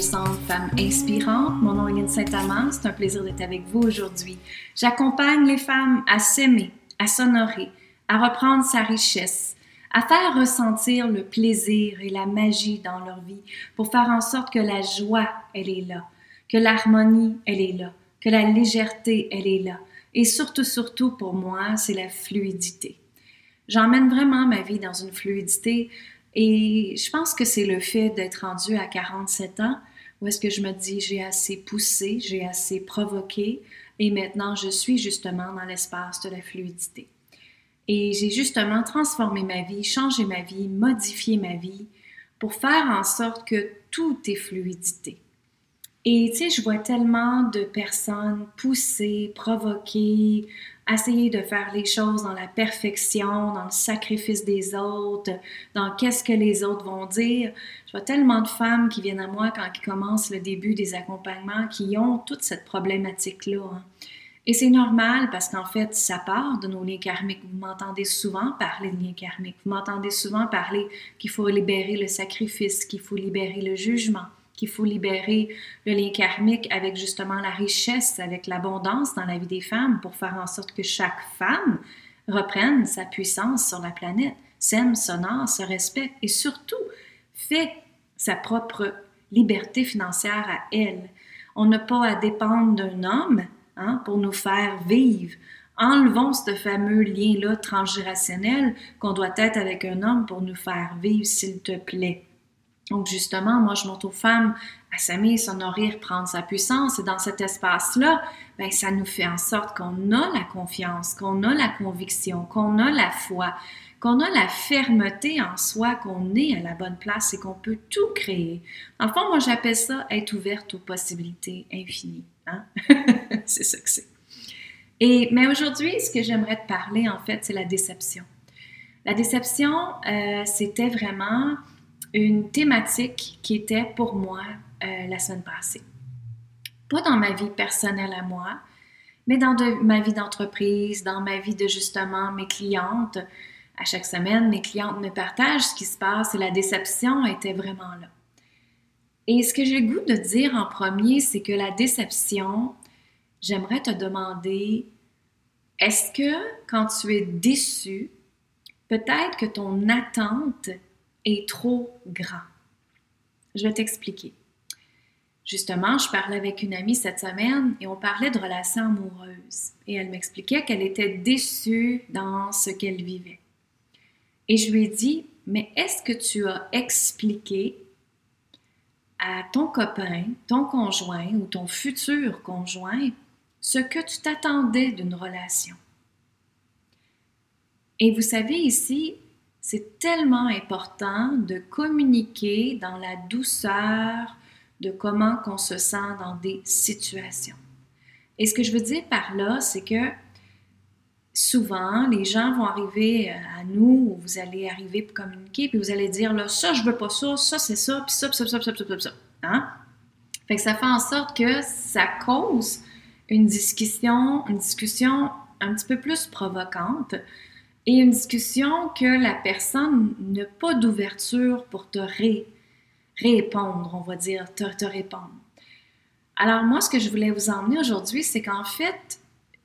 Femmes inspirantes. Mon nom est Lynne Saint-Amand. C'est un plaisir d'être avec vous aujourd'hui. J'accompagne les femmes à s'aimer, à s'honorer, à reprendre sa richesse, à faire ressentir le plaisir et la magie dans leur vie pour faire en sorte que la joie, elle est là, que l'harmonie, elle est là, que la légèreté, elle est là. Et surtout, surtout pour moi, c'est la fluidité. J'emmène vraiment ma vie dans une fluidité et je pense que c'est le fait d'être rendu à 47 ans où est-ce que je me dis j'ai assez poussé, j'ai assez provoqué et maintenant je suis justement dans l'espace de la fluidité. Et j'ai justement transformé ma vie, changé ma vie, modifié ma vie pour faire en sorte que tout est fluidité. Et tu sais, je vois tellement de personnes pousser, provoquer, essayer de faire les choses dans la perfection, dans le sacrifice des autres, dans qu'est-ce que les autres vont dire. Je vois tellement de femmes qui viennent à moi quand ils commencent le début des accompagnements qui ont toute cette problématique-là. Hein. Et c'est normal parce qu'en fait, ça part de nos liens karmiques. Vous m'entendez souvent parler de liens karmiques. Vous m'entendez souvent parler qu'il faut libérer le sacrifice, qu'il faut libérer le jugement qu'il faut libérer le lien karmique avec justement la richesse, avec l'abondance dans la vie des femmes pour faire en sorte que chaque femme reprenne sa puissance sur la planète, s'aime, s'honore, se respecte et surtout fait sa propre liberté financière à elle. On n'a pas à dépendre d'un homme hein, pour nous faire vivre. Enlevons ce fameux lien-là transgénérationnel qu'on doit être avec un homme pour nous faire vivre, s'il te plaît. Donc, justement, moi, je montre aux femmes à s'aimer, s'honorer, prendre sa puissance. Et dans cet espace-là, ben, ça nous fait en sorte qu'on a la confiance, qu'on a la conviction, qu'on a la foi, qu'on a la fermeté en soi, qu'on est à la bonne place et qu'on peut tout créer. En fond, moi, j'appelle ça être ouverte aux possibilités infinies. Hein? c'est ça que c'est. Et, mais aujourd'hui, ce que j'aimerais te parler, en fait, c'est la déception. La déception, euh, c'était vraiment une thématique qui était pour moi euh, la semaine passée. Pas dans ma vie personnelle à moi, mais dans ma vie d'entreprise, dans ma vie de justement mes clientes. À chaque semaine, mes clientes me partagent ce qui se passe et la déception était vraiment là. Et ce que j'ai le goût de dire en premier, c'est que la déception, j'aimerais te demander, est-ce que quand tu es déçu, peut-être que ton attente est trop grand. Je vais t'expliquer. Justement, je parlais avec une amie cette semaine et on parlait de relations amoureuses. Et elle m'expliquait qu'elle était déçue dans ce qu'elle vivait. Et je lui ai dit, mais est-ce que tu as expliqué à ton copain, ton conjoint ou ton futur conjoint ce que tu t'attendais d'une relation? Et vous savez, ici, c'est tellement important de communiquer dans la douceur de comment qu'on se sent dans des situations. Et ce que je veux dire par là, c'est que souvent, les gens vont arriver euh, à nous, ou vous allez arriver pour communiquer, puis vous allez dire, là, ça, je veux pas ça, ça, c'est ça, puis ça, puis ça, ça, ça, ça, ça. Hein? Fait que ça fait en sorte que ça cause une discussion, une discussion un petit peu plus provocante, et une discussion que la personne n'a pas d'ouverture pour te répondre, on va dire, te, te répondre. Alors moi, ce que je voulais vous emmener aujourd'hui, c'est qu'en fait,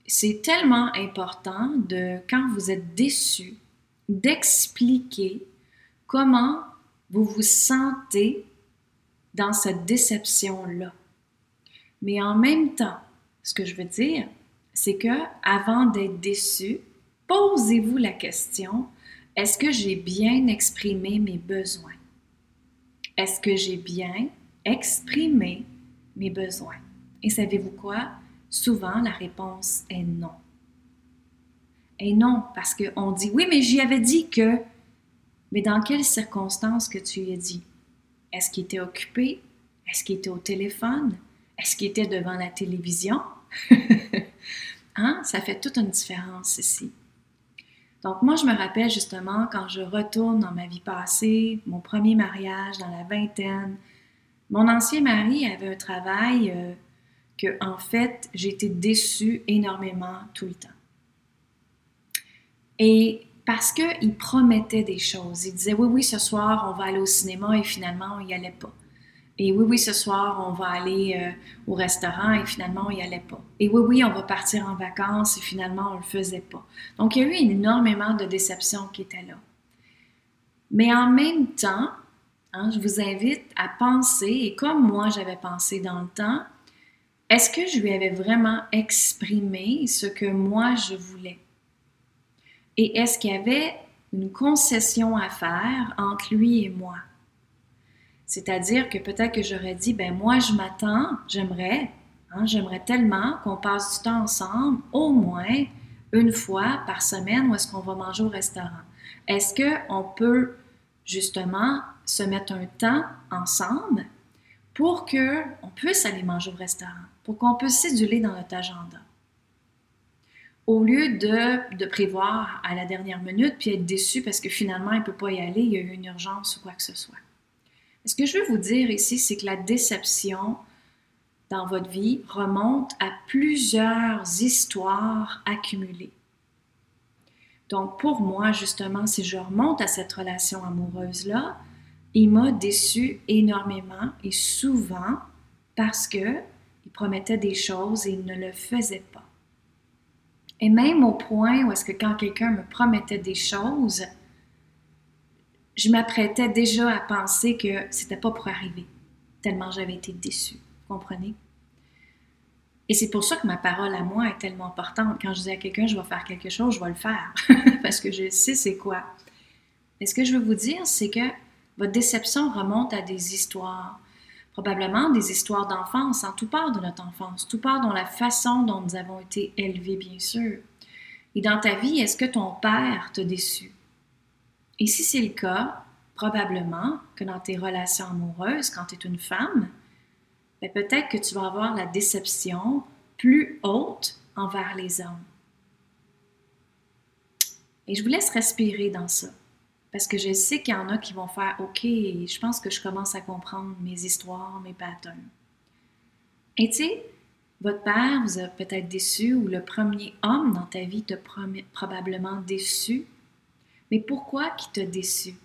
c'est tellement important de, quand vous êtes déçu, d'expliquer comment vous vous sentez dans cette déception-là. Mais en même temps, ce que je veux dire, c'est que avant d'être déçu, posez-vous la question, est-ce que j'ai bien exprimé mes besoins? Est-ce que j'ai bien exprimé mes besoins? Et savez-vous quoi? Souvent, la réponse est non. Et non, parce qu'on dit, oui, mais j'y avais dit que. Mais dans quelles circonstances que tu y as dit? Est-ce qu'il était occupé? Est-ce qu'il était au téléphone? Est-ce qu'il était devant la télévision? hein? Ça fait toute une différence ici. Donc moi, je me rappelle justement quand je retourne dans ma vie passée, mon premier mariage dans la vingtaine, mon ancien mari avait un travail euh, que, en fait, j'étais déçue énormément tout le temps. Et parce qu'il promettait des choses. Il disait oui, oui, ce soir, on va aller au cinéma et finalement, on n'y allait pas. Et oui, oui, ce soir, on va aller euh, au restaurant et finalement, on n'y allait pas. Et oui, oui, on va partir en vacances et finalement, on ne le faisait pas. Donc, il y a eu énormément de déceptions qui étaient là. Mais en même temps, hein, je vous invite à penser, et comme moi j'avais pensé dans le temps, est-ce que je lui avais vraiment exprimé ce que moi je voulais? Et est-ce qu'il y avait une concession à faire entre lui et moi? C'est-à-dire que peut-être que j'aurais dit, ben moi je m'attends, j'aimerais, hein, j'aimerais tellement qu'on passe du temps ensemble, au moins une fois par semaine, où est-ce qu'on va manger au restaurant. Est-ce qu'on peut justement se mettre un temps ensemble pour qu'on puisse aller manger au restaurant, pour qu'on puisse séduler dans notre agenda? au lieu de, prévoir à la dernière minute puis être déçu parce que finalement il ne peut pas y aller, il y a eu une urgence ou quoi que ce soit. Ce que je veux vous dire ici, c'est que la déception dans votre vie remonte à plusieurs histoires accumulées. Donc pour moi, justement, si je remonte à cette relation amoureuse-là, il m'a déçu énormément et souvent parce que il promettait des choses et il ne le faisait pas. Et même au point où est-ce que quand quelqu'un me promettait des choses, je m'apprêtais déjà à penser que c'était pas pour arriver, tellement j'avais été déçue. Comprenez? Et c'est pour ça que ma parole à moi est tellement importante. Quand je dis à quelqu'un, je vais faire quelque chose, je vais le faire, parce que je sais c'est quoi. Mais ce que je veux vous dire, c'est que votre déception remonte à des histoires, probablement des histoires d'enfance, en tout part de notre enfance, tout part dans la façon dont nous avons été élevés, bien sûr. Et dans ta vie, est-ce que ton père t'a déçu? Et si c'est le cas, probablement que dans tes relations amoureuses, quand tu es une femme, ben peut-être que tu vas avoir la déception plus haute envers les hommes. Et je vous laisse respirer dans ça. Parce que je sais qu'il y en a qui vont faire OK, je pense que je commence à comprendre mes histoires, mes patterns. Et tu sais, votre père vous a peut-être déçu ou le premier homme dans ta vie t'a probablement déçu. Mais pourquoi qu'il t'a déçu?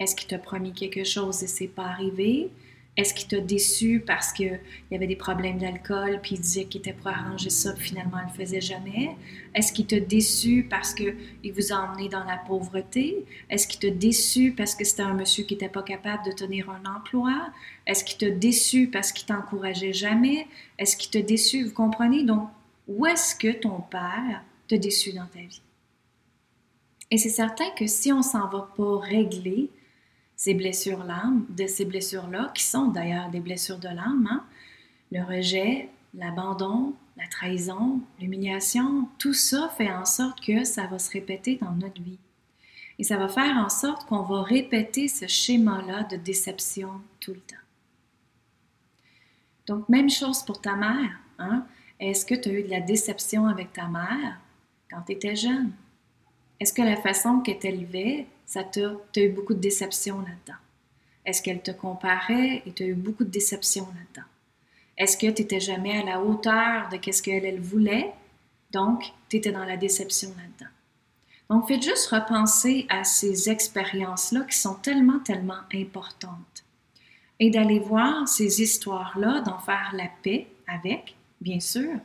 Est-ce qu'il t'a promis quelque chose et c'est pas arrivé? Est-ce qu'il t'a déçu parce qu'il y avait des problèmes d'alcool, puis il disait qu'il était pour arranger ça, puis finalement il ne le faisait jamais? Est-ce qu'il t'a déçu parce qu'il vous a emmené dans la pauvreté? Est-ce qu'il t'a déçu parce que c'était un monsieur qui n'était pas capable de tenir un emploi? Est-ce qu'il t'a déçu parce qu'il t'encourageait jamais? Est-ce qu'il t'a déçu? Vous comprenez? Donc, où est-ce que ton père t'a déçu dans ta vie? Et c'est certain que si on s'en va pas régler ces blessures l'âme, de ces blessures-là, qui sont d'ailleurs des blessures de l'âme, hein. le rejet, l'abandon, la trahison, l'humiliation, tout ça fait en sorte que ça va se répéter dans notre vie. Et ça va faire en sorte qu'on va répéter ce schéma-là de déception tout le temps. Donc, même chose pour ta mère. Hein? Est-ce que tu as eu de la déception avec ta mère quand tu étais jeune? Est-ce que la façon qu'elle t'élevait ça t'a, eu beaucoup de déception là-dedans? Est-ce qu'elle te comparait et tu eu beaucoup de déception là-dedans? Est-ce que tu n'étais jamais à la hauteur de ce qu'elle elle voulait? Donc, tu étais dans la déception là-dedans. Donc, faites juste repenser à ces expériences-là qui sont tellement, tellement importantes. Et d'aller voir ces histoires-là, d'en faire la paix avec, bien sûr,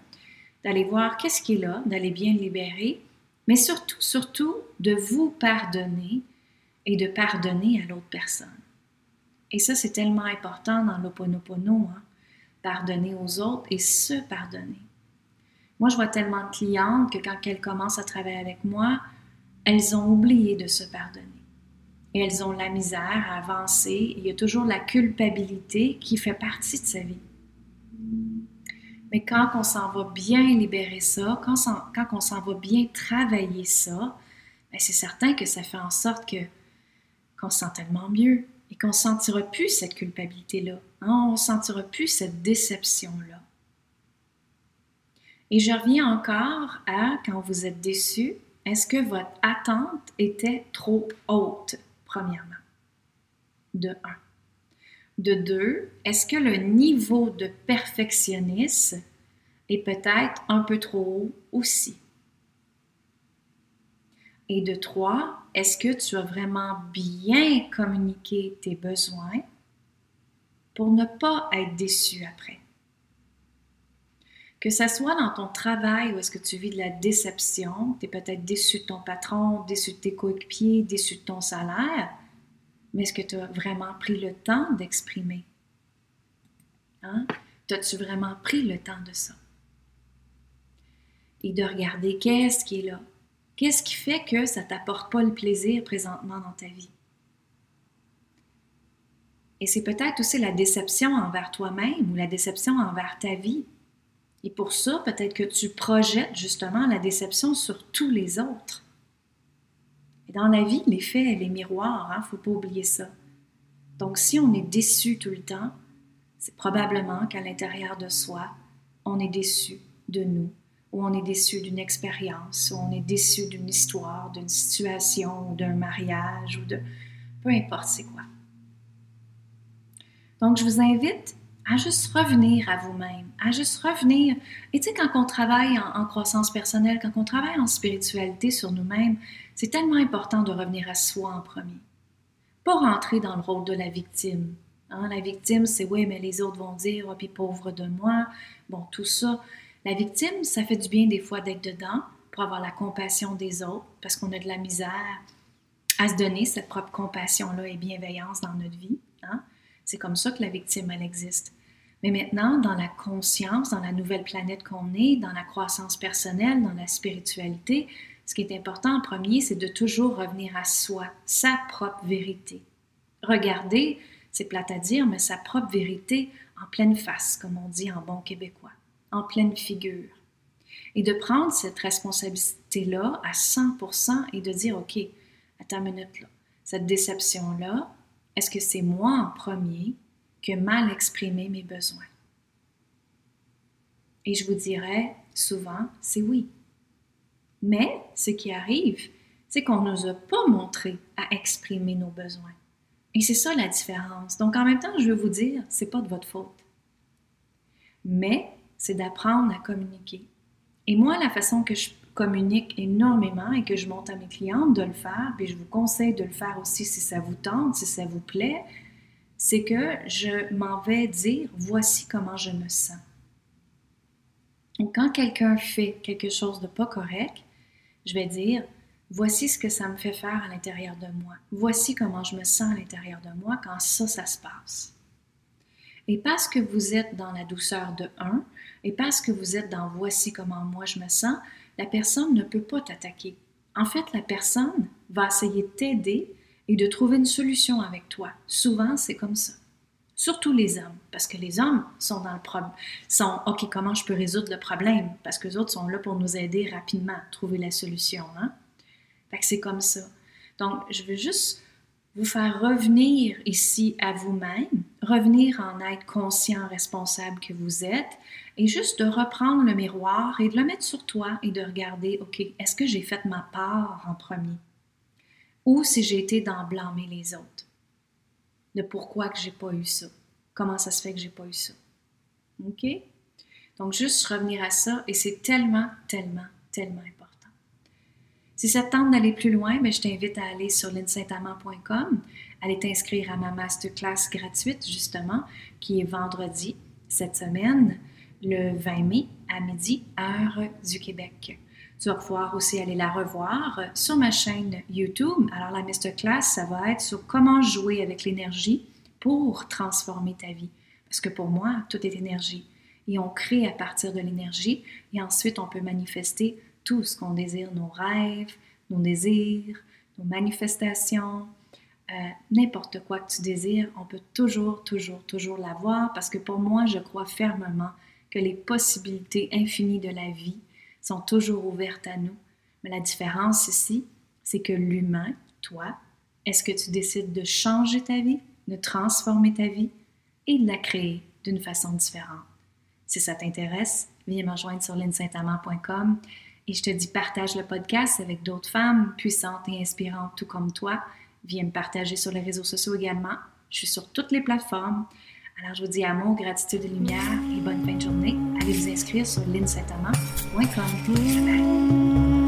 d'aller voir qu'est-ce qui est là, d'aller bien libérer, mais surtout, surtout, de vous pardonner et de pardonner à l'autre personne. Et ça, c'est tellement important dans l'Oponopono, hein? pardonner aux autres et se pardonner. Moi, je vois tellement de clientes que quand elles commencent à travailler avec moi, elles ont oublié de se pardonner. Et elles ont la misère à avancer. Il y a toujours la culpabilité qui fait partie de sa vie. Mais quand on s'en va bien libérer ça, quand, quand on s'en va bien travailler ça, ben, c'est certain que ça fait en sorte que qu'on se sent tellement mieux et qu'on ne sentira plus cette culpabilité-là. Hein, on ne sentira plus cette déception-là. Et je reviens encore à quand vous êtes déçu, est-ce que votre attente était trop haute, premièrement? De un. De deux, est-ce que le niveau de perfectionnisme est peut-être un peu trop haut aussi? Et de trois, est-ce que tu as vraiment bien communiqué tes besoins pour ne pas être déçu après? Que ce soit dans ton travail où est-ce que tu vis de la déception, tu es peut-être déçu de ton patron, déçu de tes coéquipiers, déçu de ton salaire, mais est-ce que tu as vraiment pris le temps d'exprimer? Hein? As-tu vraiment pris le temps de ça? Et de regarder qu'est-ce qui est là? Qu'est-ce qui fait que ça t'apporte pas le plaisir présentement dans ta vie? Et c'est peut-être aussi la déception envers toi-même ou la déception envers ta vie. Et pour ça, peut-être que tu projettes justement la déception sur tous les autres. Et dans la vie, les faits, les miroirs, il hein, ne faut pas oublier ça. Donc si on est déçu tout le temps, c'est probablement qu'à l'intérieur de soi, on est déçu de nous, ou on est déçu d'une expérience, ou on est déçu d'une histoire, d'une situation, ou d'un mariage, ou de... peu importe c'est quoi. Donc je vous invite à juste revenir à vous-même, à juste revenir. Et tu sais, quand on travaille en, croissance personnelle, quand on travaille en spiritualité sur nous-mêmes, c'est tellement important de revenir à soi en premier. Pas rentrer dans le rôle de la victime. Hein. La victime, c'est oui, mais les autres vont dire, oh, puis pauvre de moi. Bon, tout ça. La victime, ça fait du bien des fois d'être dedans pour avoir la compassion des autres, parce qu'on a de la misère à se donner cette propre compassion-là et bienveillance dans notre vie. Hein. C'est comme ça que la victime, elle existe. Mais maintenant, dans la conscience, dans la nouvelle planète qu'on est, dans la croissance personnelle, dans la spiritualité, ce qui est important en premier, c'est de toujours revenir à soi, sa propre vérité. Regardez, c'est plate à dire, mais sa propre vérité en pleine face, comme on dit en bon québécois, en pleine figure. Et de prendre cette responsabilité-là à 100% et de dire, OK, attends une minute là, cette déception-là, est-ce que c'est moi en premier que mal exprimer mes besoins? Et je vous dirais souvent, c'est oui. Mais ce qui arrive, c'est qu'on ne nous a pas montré à exprimer nos besoins. Et c'est ça la différence. Donc en même temps, je veux vous dire, c'est pas de votre faute. Mais c'est d'apprendre à communiquer. Et moi, la façon que je communique énormément et que je monte à mes clientes de le faire, puis je vous conseille de le faire aussi si ça vous tente, si ça vous plaît, c'est que je m'en vais dire voici comment je me sens. Donc, quand quelqu'un fait quelque chose de pas correct, je vais dire voici ce que ça me fait faire à l'intérieur de moi. Voici comment je me sens à l'intérieur de moi quand ça, ça se passe. Et parce que vous êtes dans la douceur de un, et parce que vous êtes dans voici comment moi je me sens, la personne ne peut pas t'attaquer. En fait, la personne va essayer de t'aider et de trouver une solution avec toi. Souvent, c'est comme ça. Surtout les hommes, parce que les hommes sont dans le problème, sont OK, comment je peux résoudre le problème? Parce que les autres sont là pour nous aider rapidement à trouver la solution. Hein? Fait que c'est comme ça. Donc, je veux juste vous faire revenir ici à vous-même, revenir en être conscient, responsable que vous êtes, et juste de reprendre le miroir et de le mettre sur toi et de regarder, OK, est-ce que j'ai fait ma part en premier? ou si j'ai été dans blâmer les autres? De pourquoi que j'ai pas eu ça. Comment ça se fait que j'ai pas eu ça. OK? Donc, juste revenir à ça, et c'est tellement, tellement, tellement important. Si ça te tente d'aller plus loin, mais ben, je t'invite à aller sur linsaintamant.com, aller t'inscrire à ma masterclass gratuite, justement, qui est vendredi cette semaine, le 20 mai à midi, heure du Québec. Tu vas pouvoir aussi aller la revoir sur ma chaîne YouTube. Alors, la masterclass, ça va être sur comment jouer avec l'énergie pour transformer ta vie. Parce que pour moi, tout est énergie. Et on crée à partir de l'énergie et ensuite on peut manifester tout ce qu'on désire, nos rêves, nos désirs, nos manifestations, euh, n'importe quoi que tu désires, on peut toujours, toujours, toujours l'avoir parce que pour moi, je crois fermement que les possibilités infinies de la vie sont toujours ouvertes à nous. Mais la différence ici, c'est que l'humain, toi, est-ce que tu décides de changer ta vie, de transformer ta vie et de la créer d'une façon différente? Si ça t'intéresse, viens me rejoindre sur linsaintamant.com et je te dis partage le podcast avec d'autres femmes puissantes et inspirantes tout comme toi. Viens me partager sur les réseaux sociaux également. Je suis sur toutes les plateformes. Alors, je vous dis amour, gratitude et lumière et bonne fin de journée. Allez vous inscrire sur linsaintamant.com. Bye